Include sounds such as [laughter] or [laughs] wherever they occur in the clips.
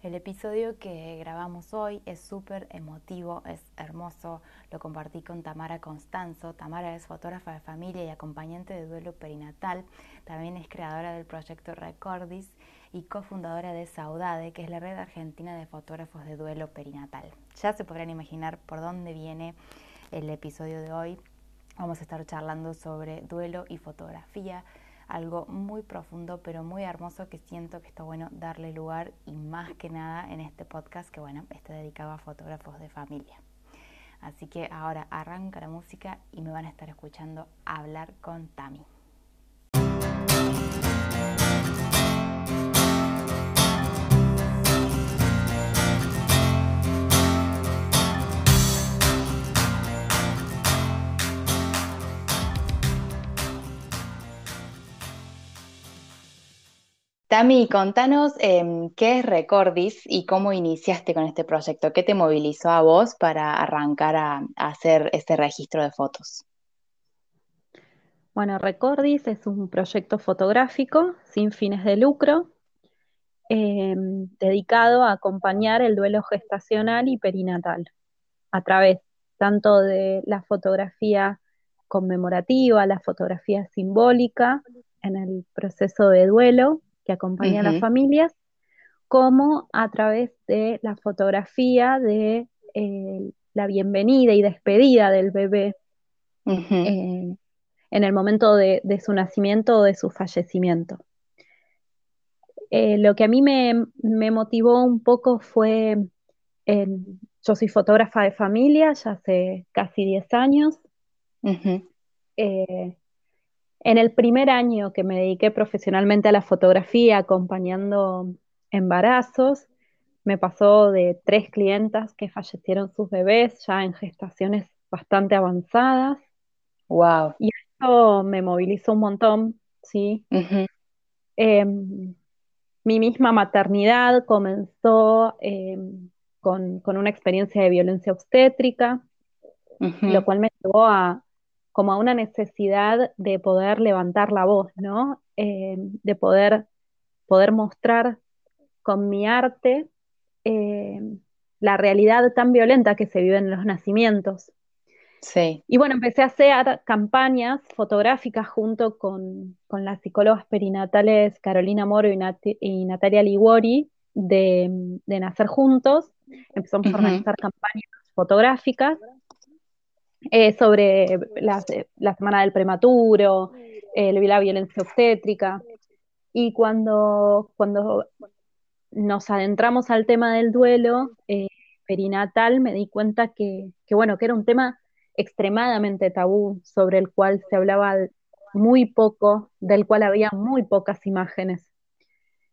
El episodio que grabamos hoy es súper emotivo, es hermoso. Lo compartí con Tamara Constanzo. Tamara es fotógrafa de familia y acompañante de duelo perinatal. También es creadora del proyecto Recordis y cofundadora de Saudade, que es la red argentina de fotógrafos de duelo perinatal. Ya se podrán imaginar por dónde viene el episodio de hoy. Vamos a estar charlando sobre duelo y fotografía algo muy profundo, pero muy hermoso que siento que está bueno darle lugar y más que nada en este podcast que bueno, está dedicado a fotógrafos de familia. Así que ahora arranca la música y me van a estar escuchando hablar con Tami. Tami, contanos em, qué es Recordis y cómo iniciaste con este proyecto. ¿Qué te movilizó a vos para arrancar a, hacer este registro de fotos? Bueno, Recordis es un proyecto fotográfico sin fines de lucro em, dedicado a acompañar el duelo gestacional y perinatal a través tanto de la fotografía conmemorativa, la fotografía simbólica en el proceso de duelo que acompaña a las familias, como a través de la fotografía de eh, la bienvenida y despedida del bebé eh, en el momento de, su nacimiento o de su fallecimiento. Eh, lo que a mí me, motivó un poco fue, yo soy fotógrafa de familia ya hace casi 10 años. En el primer año que me dediqué profesionalmente a la fotografía, acompañando embarazos, me pasó de tres clientas que fallecieron sus bebés ya en gestaciones bastante avanzadas. Wow. Y eso me movilizó un montón, ¿sí? Em, mi misma maternidad comenzó em, con, una experiencia de violencia obstétrica, lo cual me llevó a, como a una necesidad de poder levantar la voz, ¿no? Eh, de poder, poder mostrar con mi arte eh, la realidad tan violenta que se vive en los nacimientos. Sí. Y bueno, empecé a hacer campañas fotográficas junto con, las psicólogas perinatales Carolina Moro y, Natalia Liguori de, Nacer Juntos. Empezamos a organizar campañas fotográficas eh, sobre la, semana del prematuro, eh, la violencia obstétrica. Y cuando, cuando nos adentramos al tema del duelo eh, perinatal, me di cuenta que, bueno, que era un tema extremadamente tabú, sobre el cual se hablaba muy poco, del cual había muy pocas imágenes.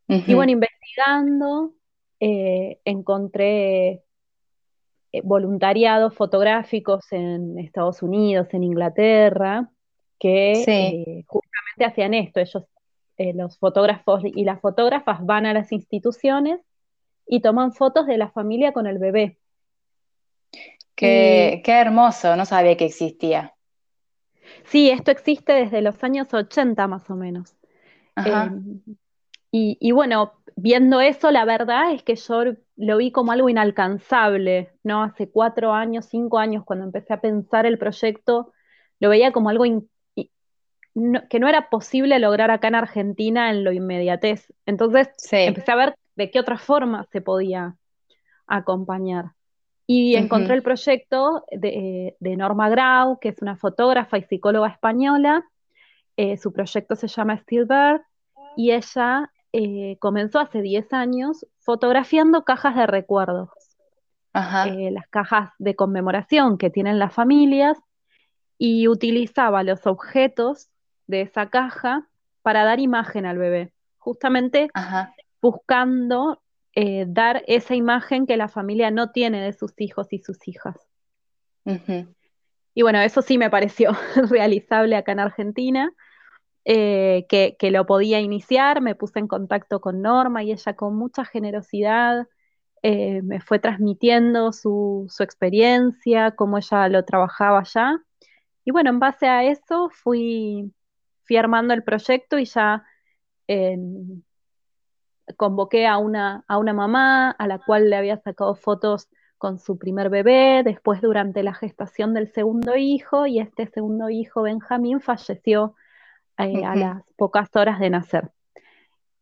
Y bueno, investigando, encontré voluntariados fotográficos en Estados Unidos, en Inglaterra, que eh, justamente hacían esto. Ellos, eh, los fotógrafos y las fotógrafas van a las instituciones y toman fotos de la familia con el bebé. Qué, hermoso, no sabía que existía. Sí, esto existe desde los años 80 más o menos. Y, bueno, viendo eso, la verdad es que yo lo vi como algo inalcanzable, ¿no? Hace cuatro años, cinco años, cuando empecé a pensar el proyecto, lo veía como algo que no era posible lograr acá en Argentina en lo inmediatez. Entonces empecé a ver de qué otra forma se podía acompañar. Y encontré el proyecto de, Norma Grau, que es una fotógrafa y psicóloga española. Eh, su proyecto se llama Stillbird y ella eh, comenzó hace 10 años fotografiando cajas de recuerdos. Eh, las cajas de conmemoración que tienen las familias y utilizaba los objetos de esa caja para dar imagen al bebé, justamente buscando eh, dar esa imagen que la familia no tiene de sus hijos y sus hijas. Y bueno, eso sí me pareció [laughs] realizable acá en Argentina. Eh, que, lo podía iniciar, me puse en contacto con Norma y ella con mucha generosidad eh, me fue transmitiendo su, experiencia, cómo ella lo trabajaba ya. Y bueno, en base a eso fui, fui armando el proyecto y ya en, convoqué a una, a una mamá a la cual le había sacado fotos con su primer bebé, después durante la gestación del segundo hijo, y este segundo hijo, Benjamín, falleció eh, a las pocas horas de nacer.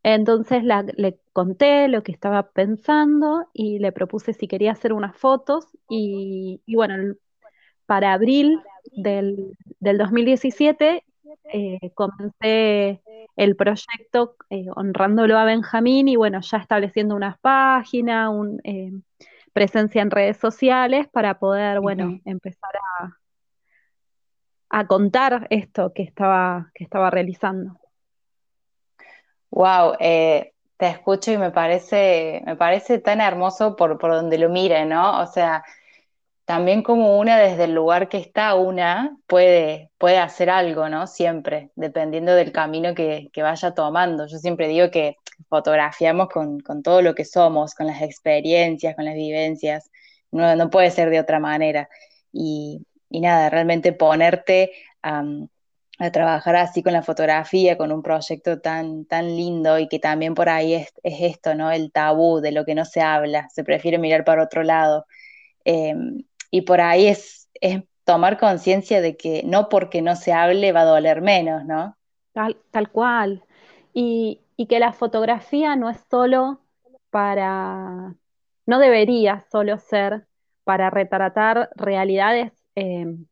Entonces le conté lo que estaba pensando y le propuse si quería hacer unas fotos y, bueno, para abril del, 2017 eh, comencé el proyecto eh, honrándolo a Benjamín y bueno, ya estableciendo unas páginas, un, eh, presencia en redes sociales para poder, bueno, empezar a, a contar esto que estaba, que estaba realizando. Wow, eh, te escucho y me parece, me parece tan hermoso por, por donde lo mire, ¿no? O sea, también como una desde el lugar que está una puede, puede hacer algo, ¿no? Siempre, dependiendo del camino que, vaya tomando. Yo siempre digo que fotografiamos con, todo lo que somos, con las experiencias, con las vivencias. No, no puede ser de otra manera. Y, y nada, realmente ponerte a trabajar así con la fotografía, con un proyecto tan, tan lindo y que también por ahí es, esto, ¿no? El tabú de lo que no se habla, se prefiere mirar para otro lado. Em, y por ahí es, es tomar conciencia de que no porque no se hable va a doler menos, ¿no? Tal, tal cual. Y, que la fotografía no es solo para, no debería solo ser para retratar realidades em,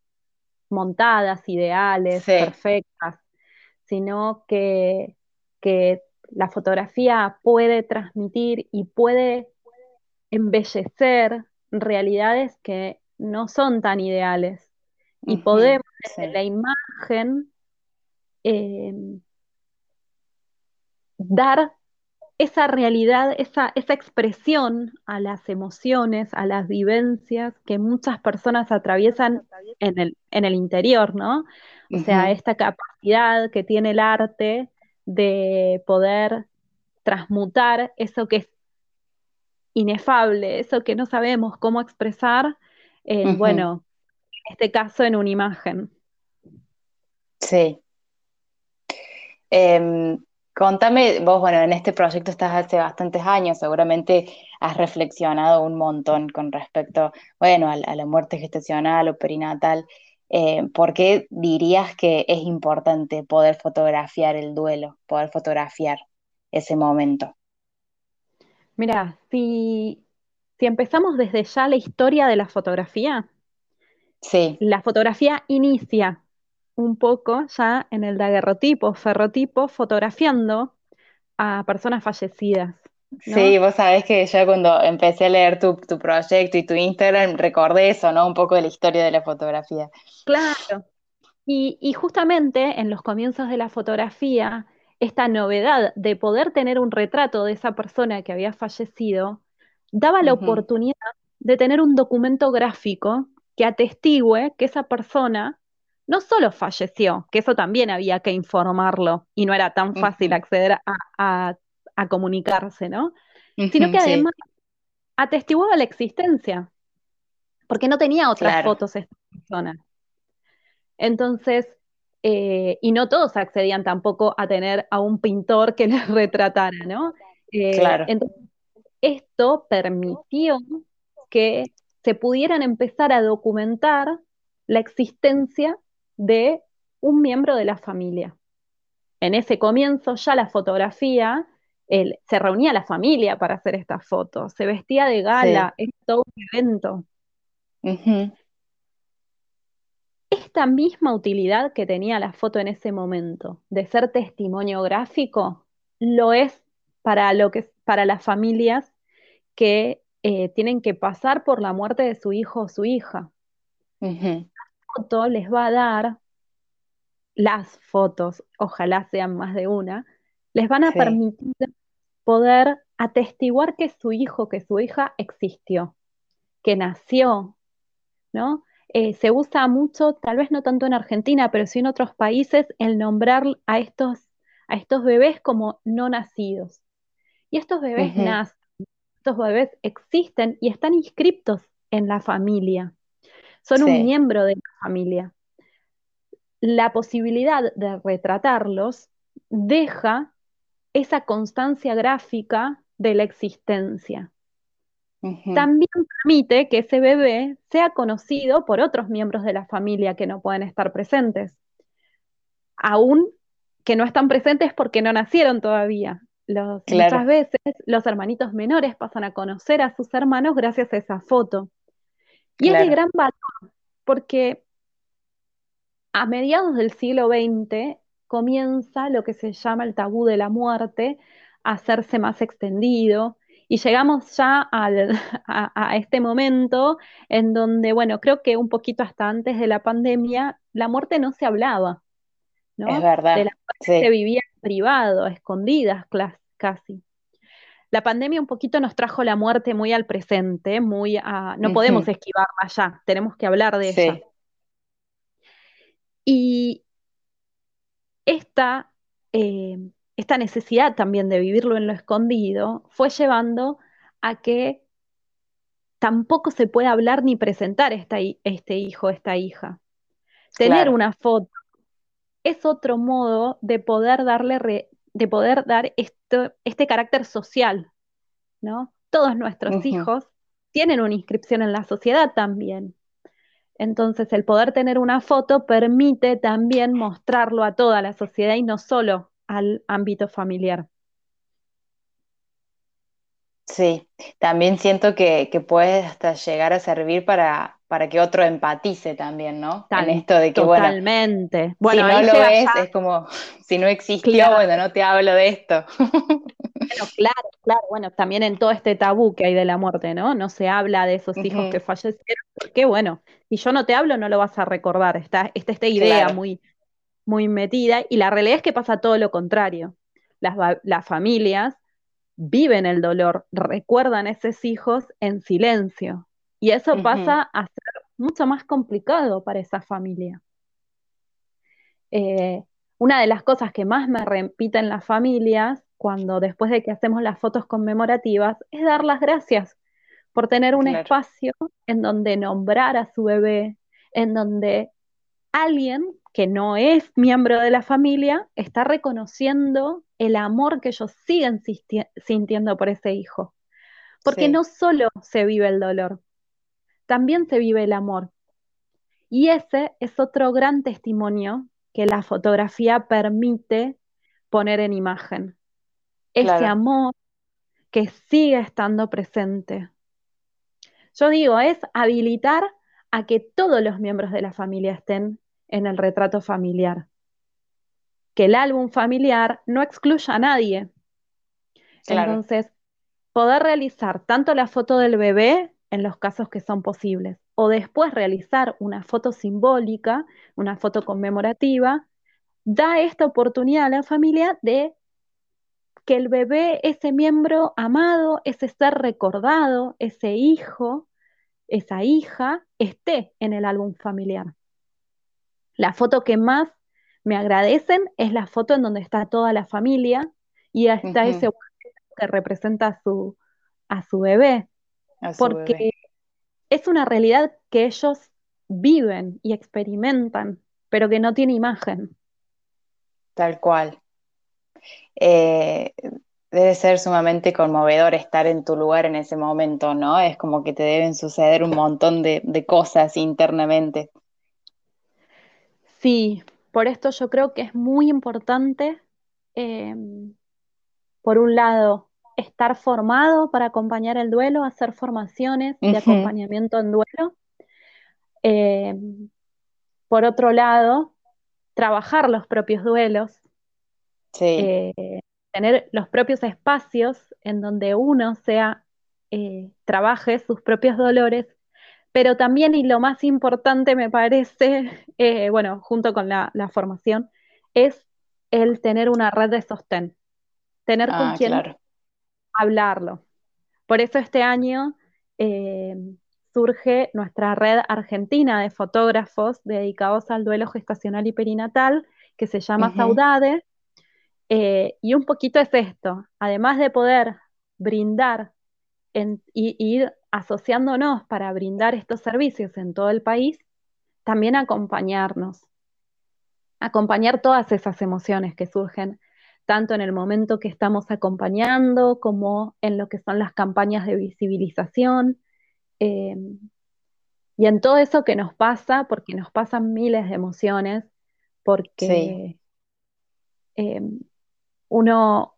montadas, ideales, perfectas, sino que, que la fotografía puede transmitir y puede embellecer realidades que no son tan ideales. Y podemos, en la imagen, eh, dar esa realidad, esa, esa expresión a las emociones, a las vivencias que muchas personas atraviesan en el, en el interior, ¿no? O sea, esta capacidad que tiene el arte de poder transmutar eso que es inefable, eso que no sabemos cómo expresar, en, bueno, en este caso en una imagen. Sí. Em, Contame, vos, bueno, en este proyecto estás hace bastantes años, seguramente has reflexionado un montón con respecto, bueno, a, la muerte gestacional o perinatal. Eh, ¿Por qué dirías que es importante poder fotografiar el duelo, poder fotografiar ese momento? Mira, si, si empezamos desde ya la historia de la fotografía, sí. la fotografía inicia un poco ya en el daguerrotipo, ferrotipo, fotografiando a personas fallecidas. Sí, vos sabés que yo cuando empecé a leer tu, proyecto y tu Instagram recordé eso, ¿no? Un poco de la historia de la fotografía. Claro. Y, justamente en los comienzos de la fotografía, esta novedad de poder tener un retrato de esa persona que había fallecido, daba la oportunidad de tener un documento gráfico que atestigue que esa persona no solo falleció, que eso también había que informarlo y no era tan fácil acceder a, comunicarse, ¿no? Sino que además atestiguaba la existencia, porque no tenía otras fotos esta persona. Entonces, eh, y no todos accedían tampoco a tener a un pintor que [laughs] les retratara, ¿no? Eh, claro. Entonces, esto permitió que se pudieran empezar a documentar la existencia de un miembro de la familia. En ese comienzo ya la fotografía, se reunía la familia para hacer estas fotos, se vestía de gala, es todo un evento. Esta misma utilidad que tenía la foto en ese momento de ser testimonio gráfico, lo es para, lo que, para las familias que eh, tienen que pasar por la muerte de su hijo o su hija foto les va a dar, las fotos, ojalá sean más de una, les van a permitir poder atestiguar que su hijo, que su hija existió, que nació, ¿no? Eh, se usa mucho, tal vez no tanto en Argentina, pero sí en otros países, el nombrar a estos, a estos bebés como no nacidos. Y estos bebés nacen, estos bebés existen y están inscriptos en la familia son un miembro de la familia. La posibilidad de retratarlos deja esa constancia gráfica de la existencia. También permite que ese bebé sea conocido por otros miembros de la familia que no pueden estar presentes, aún que no están presentes porque no nacieron todavía. Muchas veces los hermanitos menores pasan a conocer a sus hermanos gracias a esa foto. Y es de gran valor, porque a mediados del siglo XX comienza lo que se llama el tabú de la muerte a hacerse más extendido. Y llegamos ya [laughs] a, este momento en donde, bueno, creo que un poquito hasta antes de la pandemia, la muerte no se hablaba. ¿no? Es verdad. De la muerte se vivía en privado, escondidas casi. La pandemia un poquito nos trajo la muerte muy al presente, muy a, no podemos esquivarla ya, tenemos que hablar de ella. Y esta, eh, esta necesidad también de vivirlo en lo escondido fue llevando a que tampoco se puede hablar ni presentar esta, este hijo, esta hija. Tener una foto es otro modo de poder darle, de poder dar este carácter social, ¿no? Todos nuestros hijos tienen una inscripción en la sociedad también. Entonces, el poder tener una foto permite también mostrarlo a toda la sociedad y no solo al ámbito familiar. Sí, también siento que, puede hasta llegar a servir para, para que otro empatice también, ¿no? en esto de que, totalmente. Bueno, si no lo ves, es como, [laughs] si no existió, bueno, no te hablo de esto. Bueno, claro, claro, bueno, también en todo este tabú que hay de la muerte, ¿no? No se habla de esos hijos que fallecieron, porque bueno, si yo no te hablo, no lo vas a recordar. Está, esta idea muy, muy metida, y la realidad es que pasa todo lo contrario. Las, las familias viven el dolor, recuerdan a esos hijos en silencio. Y eso pasa a ser mucho más complicado para esa familia. Eh, una de las cosas que más me repiten las familias cuando después de que hacemos las fotos conmemorativas es dar las gracias por tener un espacio en donde nombrar a su bebé, en donde alguien que no es miembro de la familia está reconociendo el amor que ellos siguen sintiendo por ese hijo. Porque no solo se vive el dolor, también se vive el amor. Y ese es otro gran testimonio que la fotografía permite poner en imagen ese amor que sigue estando presente. Yo digo, es habilitar a que todos los miembros de la familia estén en el retrato familiar. Que el álbum familiar no excluya a nadie. Entonces, poder realizar tanto la foto del bebé en los casos que son posibles, o después realizar una foto simbólica, una foto conmemorativa, da esta oportunidad a la familia de que el bebé, ese miembro amado, ese ser recordado, ese hijo, esa hija, esté en el álbum familiar. La foto que más me agradecen es la foto en donde está toda la familia y está ese que representa a su, a su bebé. Porque es una realidad que ellos viven y experimentan, pero que no tiene imagen. Tal cual. Eh, debe ser sumamente conmovedor estar en tu lugar en ese momento, ¿no? Es como que te deben suceder un montón de, cosas internamente. Sí, por esto yo creo que es muy importante, em, por un lado, estar formado para acompañar el duelo, hacer formaciones de acompañamiento en duelo. Em, por otro lado, trabajar los propios duelos, eh, tener los propios espacios en donde uno sea, eh, trabaje sus propios dolores, pero también, y lo más importante me parece, [laughs] eh, bueno, junto con la, formación, es el tener una red de sostén, tener con ah, quien hablarlo. Por eso este año surge nuestra red argentina de fotógrafos dedicados al duelo gestacional y perinatal, que se llama Saudades, eh, y un poquito es esto, además de poder brindar y, ir asociándonos para brindar estos servicios en todo el país, también acompañarnos, acompañar todas esas emociones que surgen tanto en el momento que estamos acompañando como en lo que son las campañas de visibilización. Eh, y en todo eso que nos pasa, porque nos pasan miles de emociones, porque eh, uno,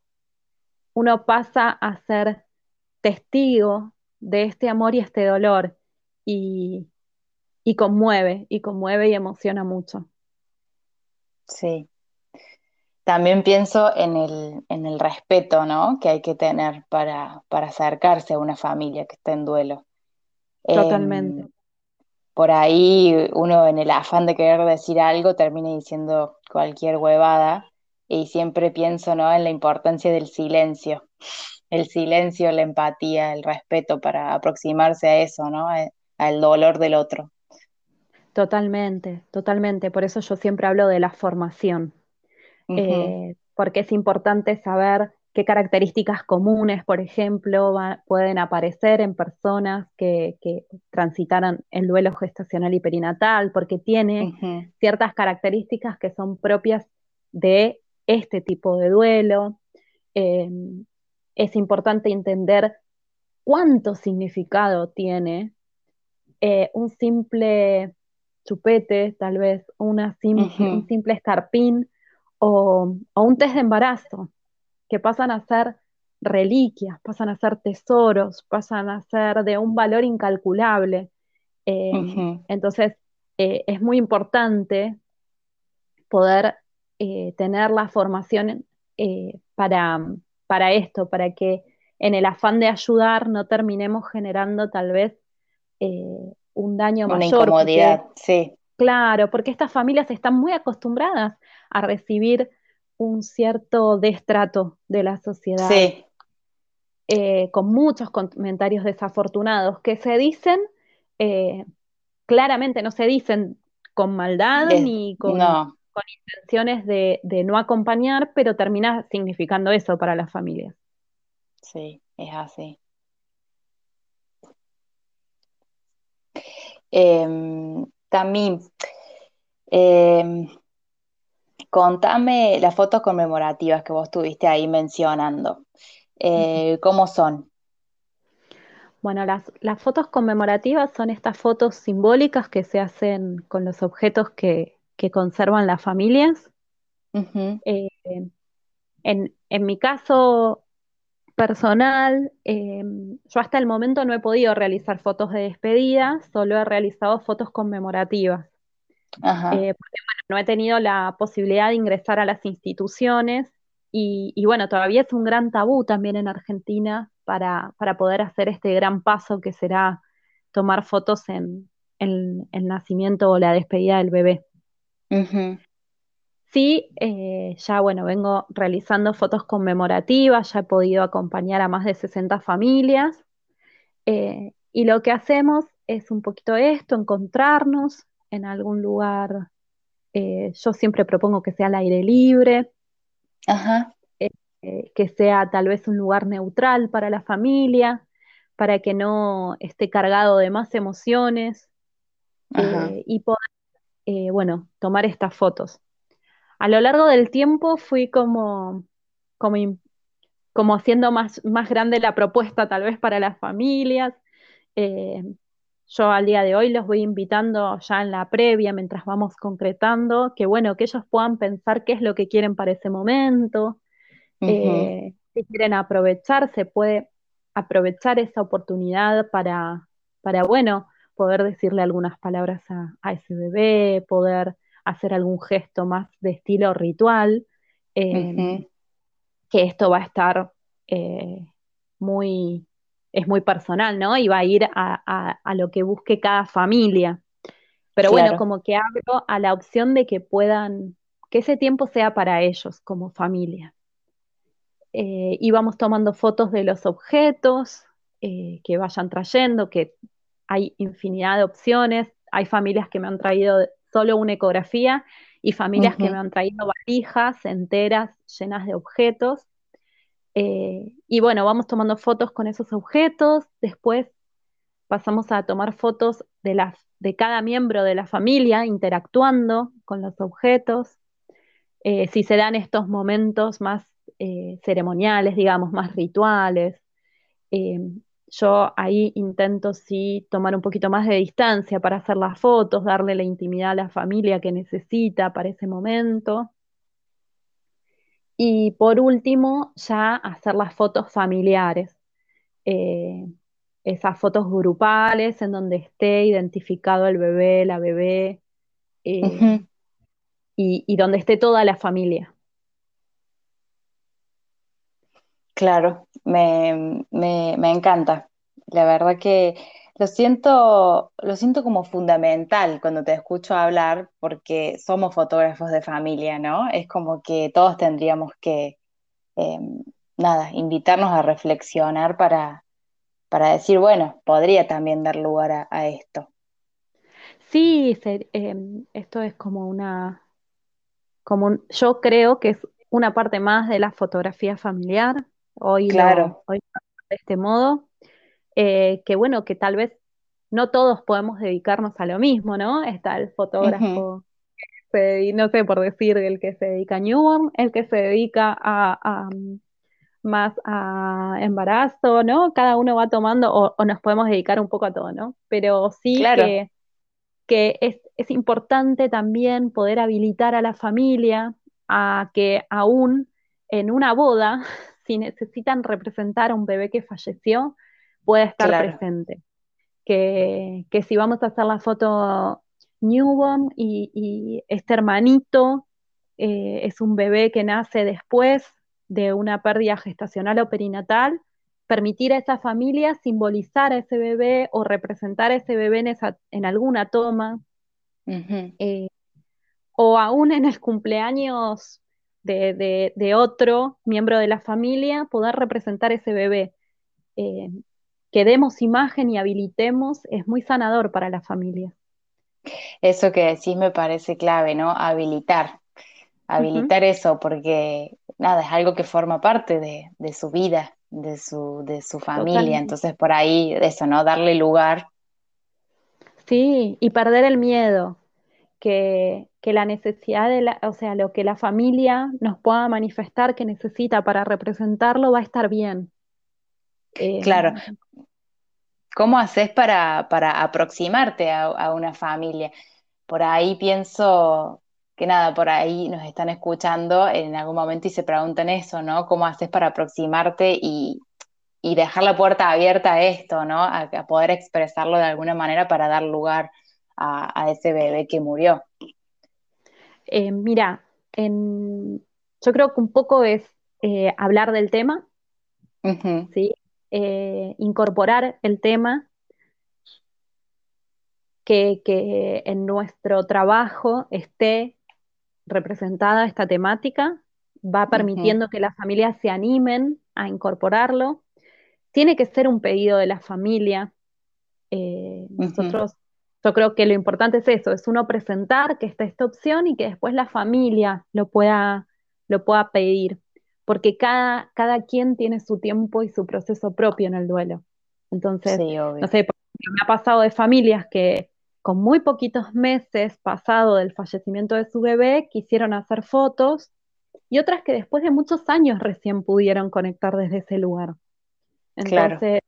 uno pasa a ser testigo de este amor y este dolor y, y conmueve, y conmueve y emociona mucho. Sí. También pienso en el, en el respeto, ¿no? Que hay que tener para, para acercarse a una familia que está en duelo. Totalmente. Em, por ahí uno en el afán de querer decir algo termina diciendo cualquier huevada y siempre pienso, ¿no? En la importancia del silencio. El silencio, la empatía, el respeto para aproximarse a eso, ¿no? Al dolor del otro. Totalmente, totalmente. Por eso yo siempre hablo de la formación, eh, porque es importante saber qué características comunes, por ejemplo, pueden aparecer en personas que, transitaran el duelo gestacional y perinatal, porque tiene ciertas características que son propias de este tipo de duelo. Eh, es importante entender cuánto significado tiene eh, un simple chupete, tal vez una un simple escarpín o, un test de embarazo, que pasan a ser reliquias, pasan a ser tesoros, pasan a ser de un valor incalculable. Eh, entonces, eh, es muy importante poder eh, tener la formación para, para esto, para que en el afán de ayudar no terminemos generando tal vez un daño Una mayor. incomodidad, sí. Claro, porque estas familias están muy acostumbradas a recibir un cierto destrato de la sociedad. Sí. Eh, con muchos comentarios desafortunados que se dicen, eh, claramente no se dicen con maldad ni con, con intenciones de, de, no acompañar, pero termina significando eso para las familias. Sí, es así. Eh, también, em, contame las fotos conmemorativas que vos estuviste ahí mencionando. Eh, ¿Cómo son? Bueno, las, fotos conmemorativas son estas fotos simbólicas que se hacen con los objetos que, conservan las familias. Eh, en, en, mi caso, personal, em, yo hasta el momento no he podido realizar fotos de despedida, solo he realizado fotos conmemorativas. Eh, porque no he tenido la posibilidad de ingresar a las instituciones y, bueno, todavía es un gran tabú también en Argentina para, poder hacer este gran paso que será tomar fotos en, el nacimiento o la despedida del bebé. Sí, eh, ya bueno, vengo realizando fotos conmemorativas, ya he podido acompañar a más de 60 familias eh, y lo que hacemos es un poquito esto, encontrarnos en algún lugar, eh, yo siempre propongo que sea al aire libre, que sea tal vez un lugar neutral para la familia, para que no esté cargado de más emociones y poder, bueno, tomar estas fotos a lo largo del tiempo fui como, como, como haciendo más, más grande la propuesta tal vez para las familias. Eh, yo al día de hoy los voy invitando ya en la previa, mientras vamos concretando, que bueno, que ellos puedan pensar qué es lo que quieren para ese momento. Eh, si quieren aprovechar, se puede aprovechar esa oportunidad para, para bueno, poder decirle algunas palabras a, a ese bebé, poder hacer algún gesto más de estilo ritual, em, que esto va a estar eh, muy, es muy personal, ¿no? Y va a ir a, lo que busque cada familia. Pero bueno, como que abro a la opción de que puedan, que ese tiempo sea para ellos como familia. Eh, y vamos tomando fotos de los objetos eh, que vayan trayendo, que hay infinidad de opciones. Hay familias que me han traído solo una ecografía y familias que me han traído valijas enteras llenas de objetos. Eh, y bueno, vamos tomando fotos con esos objetos, después pasamos a tomar fotos de, de cada miembro de la familia interactuando con los objetos. Eh, si se dan estos momentos más eh, ceremoniales, digamos, más rituales. Eh, yo ahí intento sí tomar un poquito más de distancia para hacer las fotos, darle la intimidad a la familia que necesita para ese momento. Y por último, ya hacer las fotos familiares. Eh, esas fotos grupales en donde esté identificado el bebé, la bebé, y, y donde esté toda la familia. Claro, me, me, encanta. La verdad que lo siento, lo siento como fundamental cuando te escucho hablar porque somos fotógrafos de familia, ¿no? Es como que todos tendríamos que, em, nada, invitarnos a reflexionar para, para decir, bueno, podría también dar lugar a, esto. Sí, em, esto es como una, como yo creo que es una parte más de la fotografía familiar, hoy, claro. hoy de este modo, eh, que bueno, que tal vez no todos podemos dedicarnos a lo mismo, ¿no? Está el fotógrafo, no sé por decir, el que se dedica a newborn, el que se dedica a, más a embarazo, ¿no? Cada uno va tomando, o, nos podemos dedicar un poco a todo, ¿no? Pero sí que, que es, es, importante también poder habilitar a la familia a que aún en una boda [laughs] si necesitan representar a un bebé que falleció, puede estar presente. Que, si vamos a hacer la foto newborn y, este hermanito eh, es un bebé que nace después de una pérdida gestacional o perinatal, permitir a esa familia simbolizar a ese bebé o representar a ese bebé en, alguna toma, eh, o aún en el cumpleaños de, otro miembro de la familia poder representar ese bebé. Eh, que demos imagen y habilitemos es muy sanador para la familia. Eso que decís me parece clave, ¿no? Habilitar. Habilitar eso, porque nada, es algo que forma parte de, su vida, de su, de su familia. Entonces, por ahí, eso, ¿no? Darle lugar. Sí, y perder el miedo, que, la necesidad de la, o sea, lo que la familia nos pueda manifestar que necesita para representarlo va a estar bien. Eh, claro. ¿Cómo haces para, aproximarte a, una familia? Por ahí pienso que nada, por ahí nos están escuchando en algún momento y se preguntan eso, ¿no? ¿Cómo haces para aproximarte y, dejar la puerta abierta a esto, ¿no? a, poder expresarlo de alguna manera para dar lugar a, ese bebé que murió? Eh, mira, yo creo que un poco es eh, hablar del tema, eh, incorporar el tema, que, en nuestro trabajo esté representada esta temática, va permitiendo que las familias se animen a incorporarlo. Tiene que ser un pedido de la familia. Nosotros yo creo que lo importante es eso, es uno presentar que está esta opción y que después la familia lo pueda, lo pueda pedir, porque cada, cada quien tiene su tiempo y su proceso propio en el duelo. Entonces, no sé, me ha pasado de familias que con muy poquitos meses pasado del fallecimiento de su bebé quisieron hacer fotos y otras que después de muchos años recién pudieron conectar desde ese lugar. Entonces,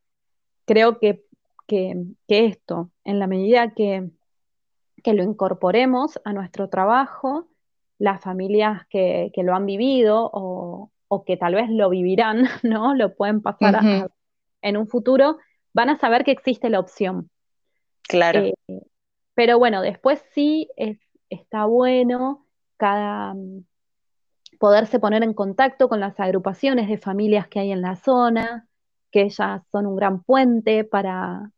creo que que, esto, en la medida que, lo incorporemos a nuestro trabajo, las familias que, lo han vivido o, que tal vez lo vivirán, [laughs] ¿no? Lo pueden pasar en un futuro, van a saber que existe la opción. Claro. Eh, pero bueno, después sí es, está bueno cada poderse poner en contacto con las agrupaciones de familias que hay en la zona, que ellas son un gran puente para,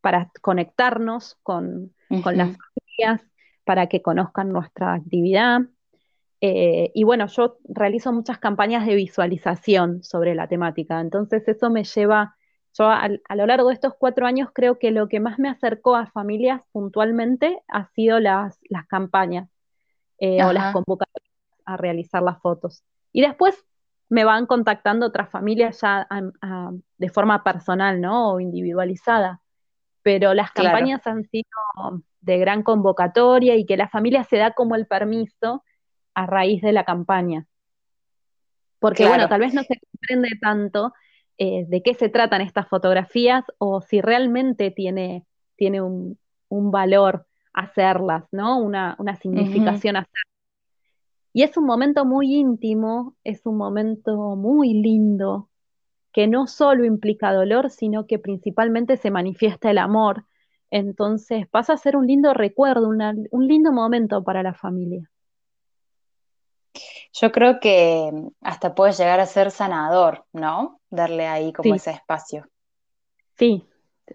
para, conectarnos con, las familias, para que conozcan nuestra actividad. Eh, y bueno, yo realizo muchas campañas de visualización sobre la temática, entonces eso me lleva, yo a, lo largo de estos cuatro años creo que lo que más me acercó a familias puntualmente ha sido las, las campañas eh, o las convocatorias a realizar las fotos. Y después me van contactando otras familias ya de forma personal, ¿no? O individualizada. Pero las campañas han sido de gran convocatoria y que la familia se da como el permiso a raíz de la campaña. Porque bueno, tal vez no se comprende tanto eh, de qué se tratan estas fotografías o si realmente tiene, tiene un, valor hacerlas, ¿no? Una, significación hacerlas. Y es un momento muy íntimo, es un momento muy lindo, que no solo implica dolor, sino que principalmente se manifiesta el amor. Entonces pasa a ser un lindo recuerdo, un lindo momento para la familia. Yo creo que hasta puede llegar a ser sanador, ¿no? Darle ahí como ese espacio. Sí,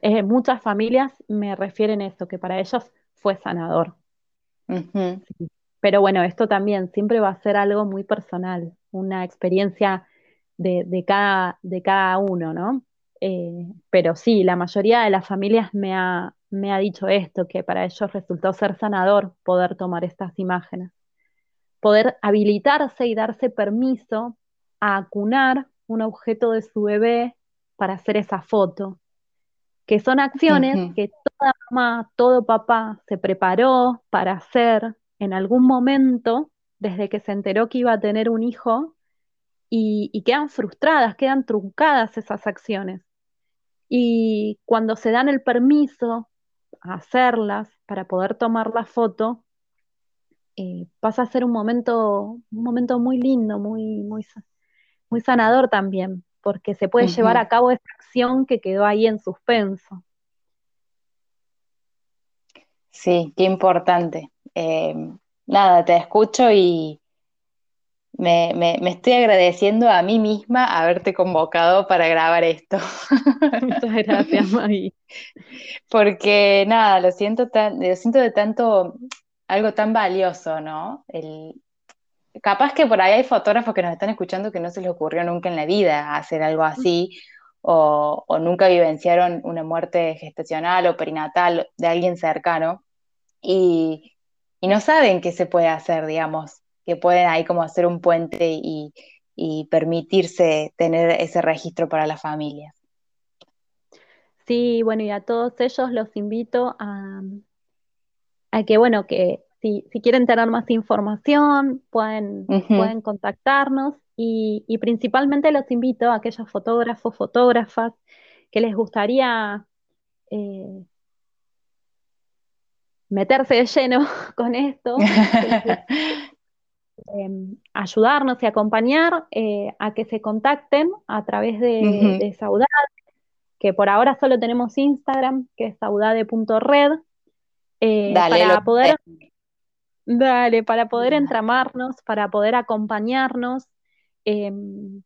eh, muchas familias me refieren a esto, que para ellos fue sanador. Pero bueno, esto también siempre va a ser algo muy personal, una experiencia de, cada, de cada uno, ¿no? Eh, pero sí, la mayoría de las familias me ha, me ha dicho esto, que para ellos resultó ser sanador poder tomar estas imágenes, poder habilitarse y darse permiso a acunar un objeto de su bebé para hacer esa foto, que son acciones que toda mamá, todo papá se preparó para hacer en algún momento desde que se enteró que iba a tener un hijo y, quedan frustradas, quedan truncadas esas acciones. Y cuando se dan el permiso a hacerlas para poder tomar la foto, eh, pasa a ser un momento, un momento muy lindo, muy, muy, muy sanador también, porque se puede llevar a cabo esa acción que quedó ahí en suspenso. Sí, qué importante. Eh, nada, te escucho y, me, me, estoy agradeciendo a mí misma haberte convocado para grabar esto. [laughs] Muchas gracias, Mari. Porque nada, lo siento, tan, lo siento de tanto, algo tan valioso, ¿no? El, capaz que por ahí hay fotógrafos que nos están escuchando que no se les ocurrió nunca en la vida hacer algo así, o, o nunca vivenciaron una muerte gestacional o perinatal de alguien cercano, y, y no saben qué se puede hacer, digamos que pueden ahí como hacer un puente y, permitirse tener ese registro para las familias. Sí, bueno, y a todos ellos los invito a, a que, bueno, que si, quieren tener más información, pueden, pueden contactarnos y, principalmente los invito a aquellos fotógrafos, fotógrafas que les gustaría eh, meterse de lleno [laughs] con esto, [laughs] Em, ayudarnos y acompañar eh, a que se contacten a través de, Saudade, que por ahora solo tenemos Instagram, que es saudade.red, eh, para poder, dale, para poder entramarnos, para poder acompañarnos. Em,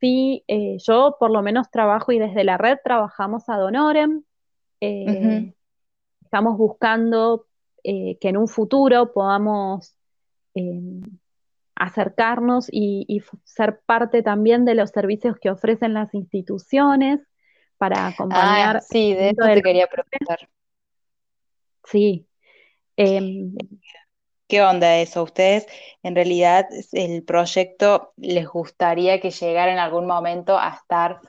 sí, eh, yo por lo menos trabajo y desde la red trabajamos a Donorem. Estamos buscando que en un futuro podamos Em, acercarnos y, ser parte también de los servicios que ofrecen las instituciones para acompañar. Ah, sí, de eso te quería preguntar. Sí. Em, ¿Qué onda eso? ¿Ustedes en realidad el proyecto les gustaría que llegara en algún momento a estar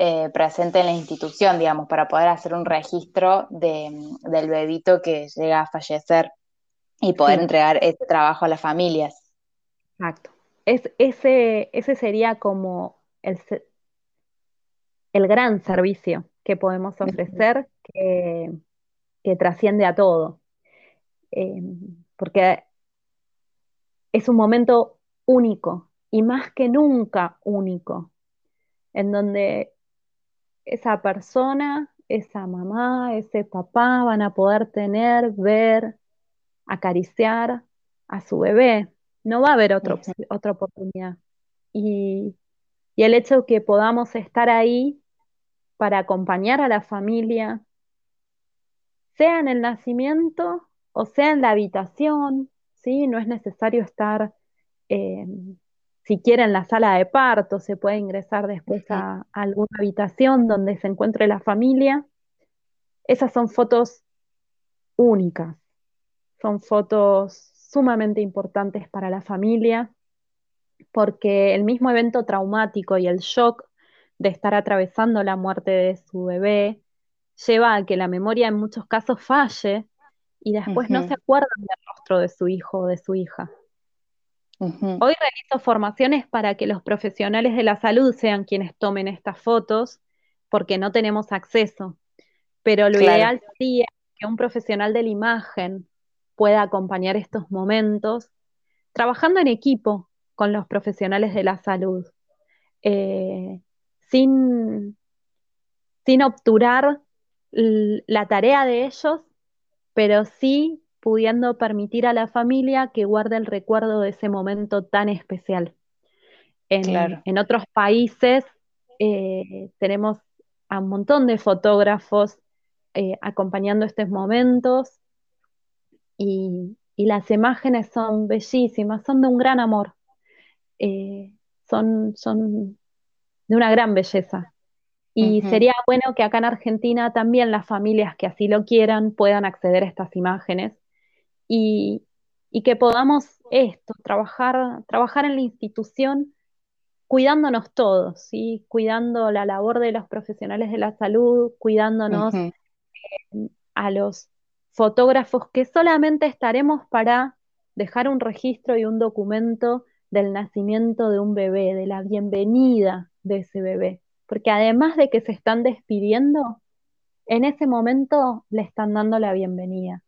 eh, presente en la institución, digamos, para poder hacer un registro del bebito que llega a fallecer? y poder entregar ese trabajo a las familias. Exacto. Es, ese, ese sería como el, el gran servicio que podemos ofrecer que, trasciende a todo. Em, porque es un momento único y más que nunca único, en donde esa persona, esa mamá, ese papá van a poder tener, ver, acariciar a su bebé. No va a haber otra oportunidad. Y, el hecho de que podamos estar ahí para acompañar a la familia, sea en el nacimiento o sea en la habitación, ¿sí? No es necesario estar eh, siquiera en la sala de parto, se puede ingresar después a, alguna habitación donde se encuentre la familia. Esas son fotos únicas, son fotos sumamente importantes para la familia porque el mismo evento traumático y el shock de estar atravesando la muerte de su bebé lleva a que la memoria en muchos casos falle y después no se acuerdan del rostro de su hijo o de su hija. Hoy realizo formaciones para que los profesionales de la salud sean quienes tomen estas fotos, porque no tenemos acceso. Pero lo ideal sería que un profesional de la imagen pueda acompañar estos momentos, trabajando en equipo con los profesionales de la salud, eh, sin, sin obturar la tarea de ellos, pero sí pudiendo permitir a la familia que guarde el recuerdo de ese momento tan especial. En, otros países eh, tenemos a un montón de fotógrafos eh, acompañando estos momentos y, las imágenes son bellísimas, son de un gran amor, eh, son, son de una gran belleza. Y sería bueno que acá en Argentina también las familias que así lo quieran puedan acceder a estas imágenes y, que podamos esto, trabajar, trabajar en la institución cuidándonos todos, ¿sí? cuidando la labor de los profesionales de la salud, cuidándonos eh, a los fotógrafos que solamente estaremos para dejar un registro y un documento del nacimiento de un bebé, de la bienvenida de ese bebé. Porque además de que se están despidiendo, en ese momento le están dando la bienvenida.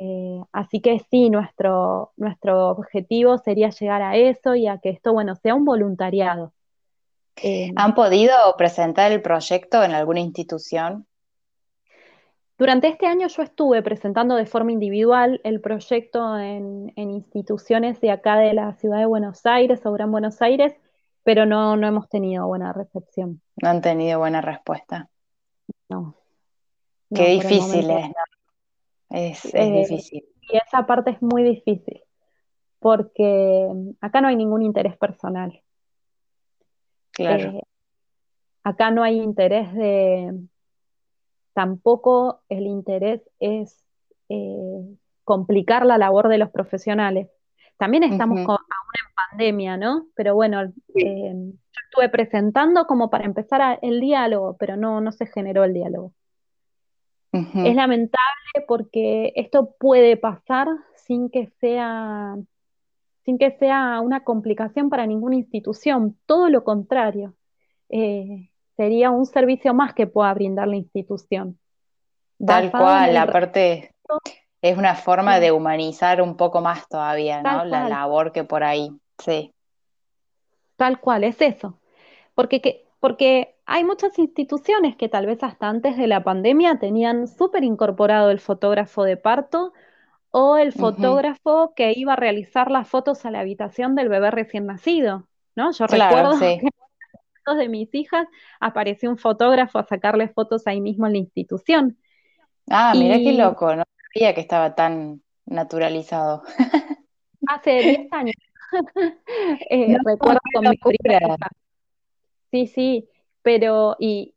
Eh, así que sí, nuestro, nuestro objetivo sería llegar a eso y a que esto, bueno, sea un voluntariado. Eh, ¿Han podido presentar el proyecto en alguna institución? Durante este año yo estuve presentando de forma individual el proyecto en, instituciones de acá de la ciudad de Buenos Aires o Gran Buenos Aires, pero no, no hemos tenido buena recepción. No han tenido buena respuesta. No. Qué difícil es, es, eh, difícil. Y esa parte es muy difícil, porque acá no hay ningún interés personal. Claro. Eh, acá no hay interés de, tampoco el interés es eh, complicar la labor de los profesionales. También estamos aún en pandemia, ¿no? Pero bueno, yo estuve presentando como para empezar el diálogo, pero no, no se generó el diálogo. Es lamentable porque esto puede pasar sin que sea sin que sea una complicación para ninguna institución, todo lo contrario. Eh, sería un servicio más que pueda brindar la institución. Tal cual, aparte es una forma de humanizar un poco más todavía, ¿no? La labor que por ahí, sí. Tal cual, es eso. Porque que, porque hay muchas instituciones que tal vez hasta antes de la pandemia tenían súper incorporado el fotógrafo de parto o el fotógrafo que iba a realizar las fotos a la habitación del bebé recién nacido, ¿no? Yo recuerdo que en fotos de mis hijas apareció un fotógrafo a sacarle fotos ahí mismo en la institución. Ah, mira qué loco, no sabía que estaba tan naturalizado. Hace 10 años. [laughs] [laughs] Eh, recuerdo con mi primera Sí, sí, pero y,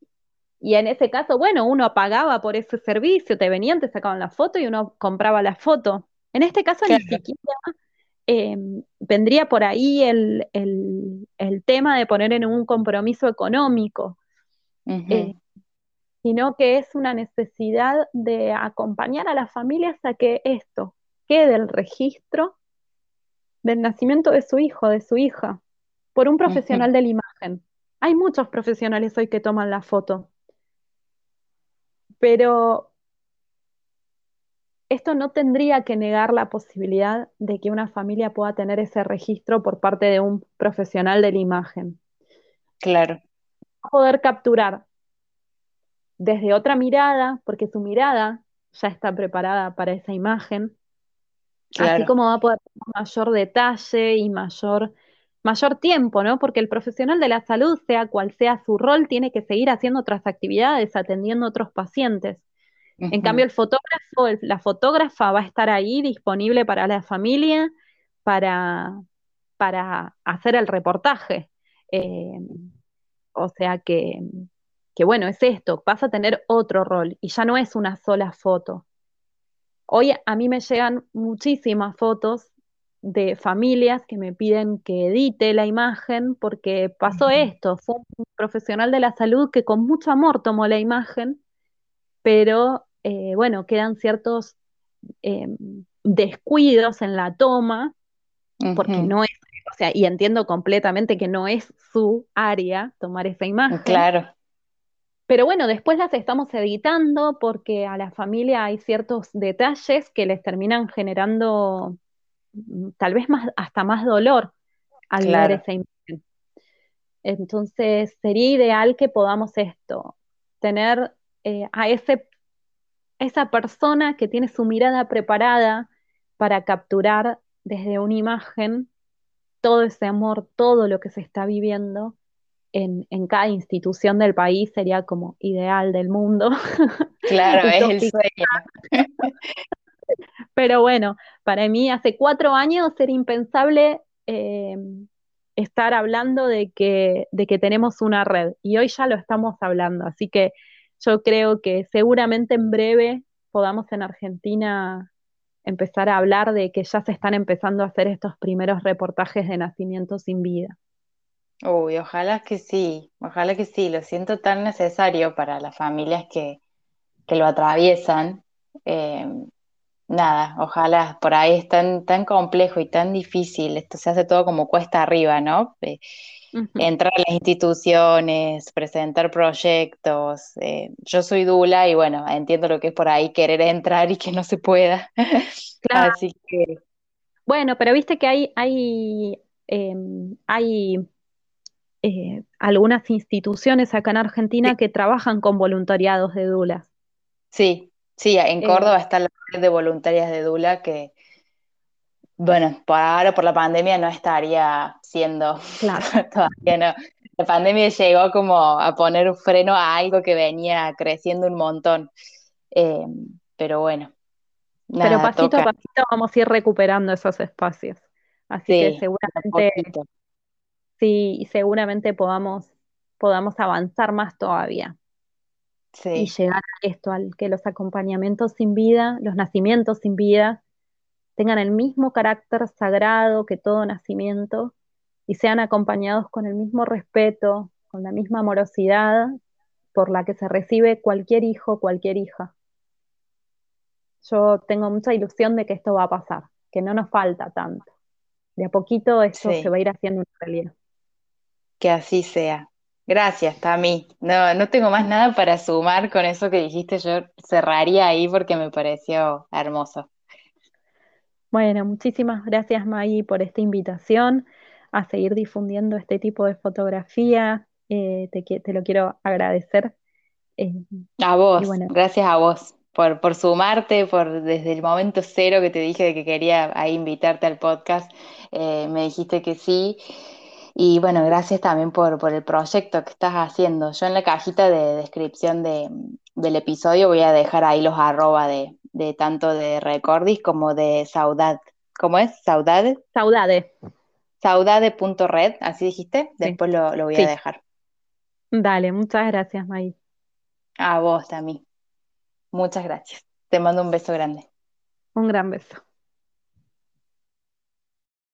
en ese caso, bueno, uno pagaba por ese servicio, te venían, te sacaban la foto y uno compraba la foto. En este caso ni siquiera em, vendría por ahí el, tema de poner en un compromiso económico, eh, sino que es una necesidad de acompañar a las familias a que esto quede el registro del nacimiento de su hijo, de su hija, por un profesional de la imagen. Hay muchos profesionales hoy que toman la foto, pero esto no tendría que negar la posibilidad de que una familia pueda tener ese registro por parte de un profesional de la imagen. Claro. Poder capturar desde otra mirada, porque su mirada ya está preparada para esa imagen, así como va a poder tener mayor detalle y mayor mayor tiempo, ¿no? Porque el profesional de la salud, sea cual sea su rol, tiene que seguir haciendo otras actividades, atendiendo a otros pacientes. En cambio, el fotógrafo, la fotógrafa va a estar ahí disponible para la familia, para, para hacer el reportaje. Eh, o sea que, que, bueno, es esto, vas a tener otro rol y ya no es una sola foto. Hoy a mí me llegan muchísimas fotos de familias que me piden que edite la imagen porque pasó esto, fue un profesional de la salud que con mucho amor tomó la imagen, pero eh, bueno, quedan ciertos em, descuidos en la toma porque no es, o sea, y entiendo completamente que no es su área tomar esa imagen. Claro. Pero bueno, después las estamos editando porque a la familia hay ciertos detalles que les terminan generando tal vez más, hasta más dolor al ver esa imagen. Entonces, sería ideal que podamos esto, tener eh, a ese, esa persona que tiene su mirada preparada para capturar desde una imagen todo ese amor, todo lo que se está viviendo en, cada institución del país sería como ideal del mundo. [laughs] Claro, es el sueño. Pero bueno, para mí hace cuatro años era impensable eh, estar hablando de que, de que tenemos una red y hoy ya lo estamos hablando, así que yo creo que seguramente en breve podamos en Argentina empezar a hablar de que ya se están empezando a hacer estos primeros reportajes de nacimiento sin vida. Uy, ojalá que sí, ojalá que sí, lo siento tan necesario para las familias que, lo atraviesan. Eh, nada, ojalá, por ahí es tan, tan complejo y tan difícil, esto se hace todo como cuesta arriba, ¿no? Eh, entrar a las instituciones, presentar proyectos. Eh, yo soy Dula y bueno, entiendo lo que es por ahí querer entrar y que no se pueda. [laughs] Así que. Bueno, pero viste que hay, hay, em, hay eh, algunas instituciones acá en Argentina que trabajan con voluntariados de Dulas. Sí, sí, en Córdoba está la red de voluntarias de Dula que, bueno, por ahora por la pandemia no estaría siendo, claro. [laughs] todavía no. La pandemia llegó como a poner un freno a algo que venía creciendo un montón. Eh, pero bueno. pero pasito a pasito vamos a ir recuperando esos espacios. Así que seguramente, sí, seguramente podamos, podamos avanzar más todavía. Y llegar a esto, al que los acompañamientos sin vida, los nacimientos sin vida, tengan el mismo carácter sagrado que todo nacimiento y sean acompañados con el mismo respeto, con la misma amorosidad por la que se recibe cualquier hijo, cualquier hija. Yo tengo mucha ilusión de que esto va a pasar, que no nos falta tanto. De a poquito esto se va a ir haciendo una realidad. Que así sea. Gracias, Tami. No, no tengo más nada para sumar con eso que dijiste. Yo cerraría ahí porque me pareció hermoso. Bueno, muchísimas gracias Maggie por esta invitación a seguir difundiendo este tipo de fotografía. Eh, te, lo quiero agradecer. Eh, a vos, gracias a vos por, por sumarte, por desde el momento cero que te dije de que quería ahí invitarte al podcast, eh, me dijiste que sí. Y bueno, gracias también por, por el proyecto que estás haciendo. Yo en la cajita de descripción de, del episodio voy a dejar ahí los arroba de, de tanto de Recordis como de Saudad. ¿Cómo es? ¿Saudade? Saudade. Saudade.red, así dijiste. Después lo, voy a dejar. Dale, muchas gracias, May. A vos también. Muchas gracias. Te mando un beso grande. Un gran beso.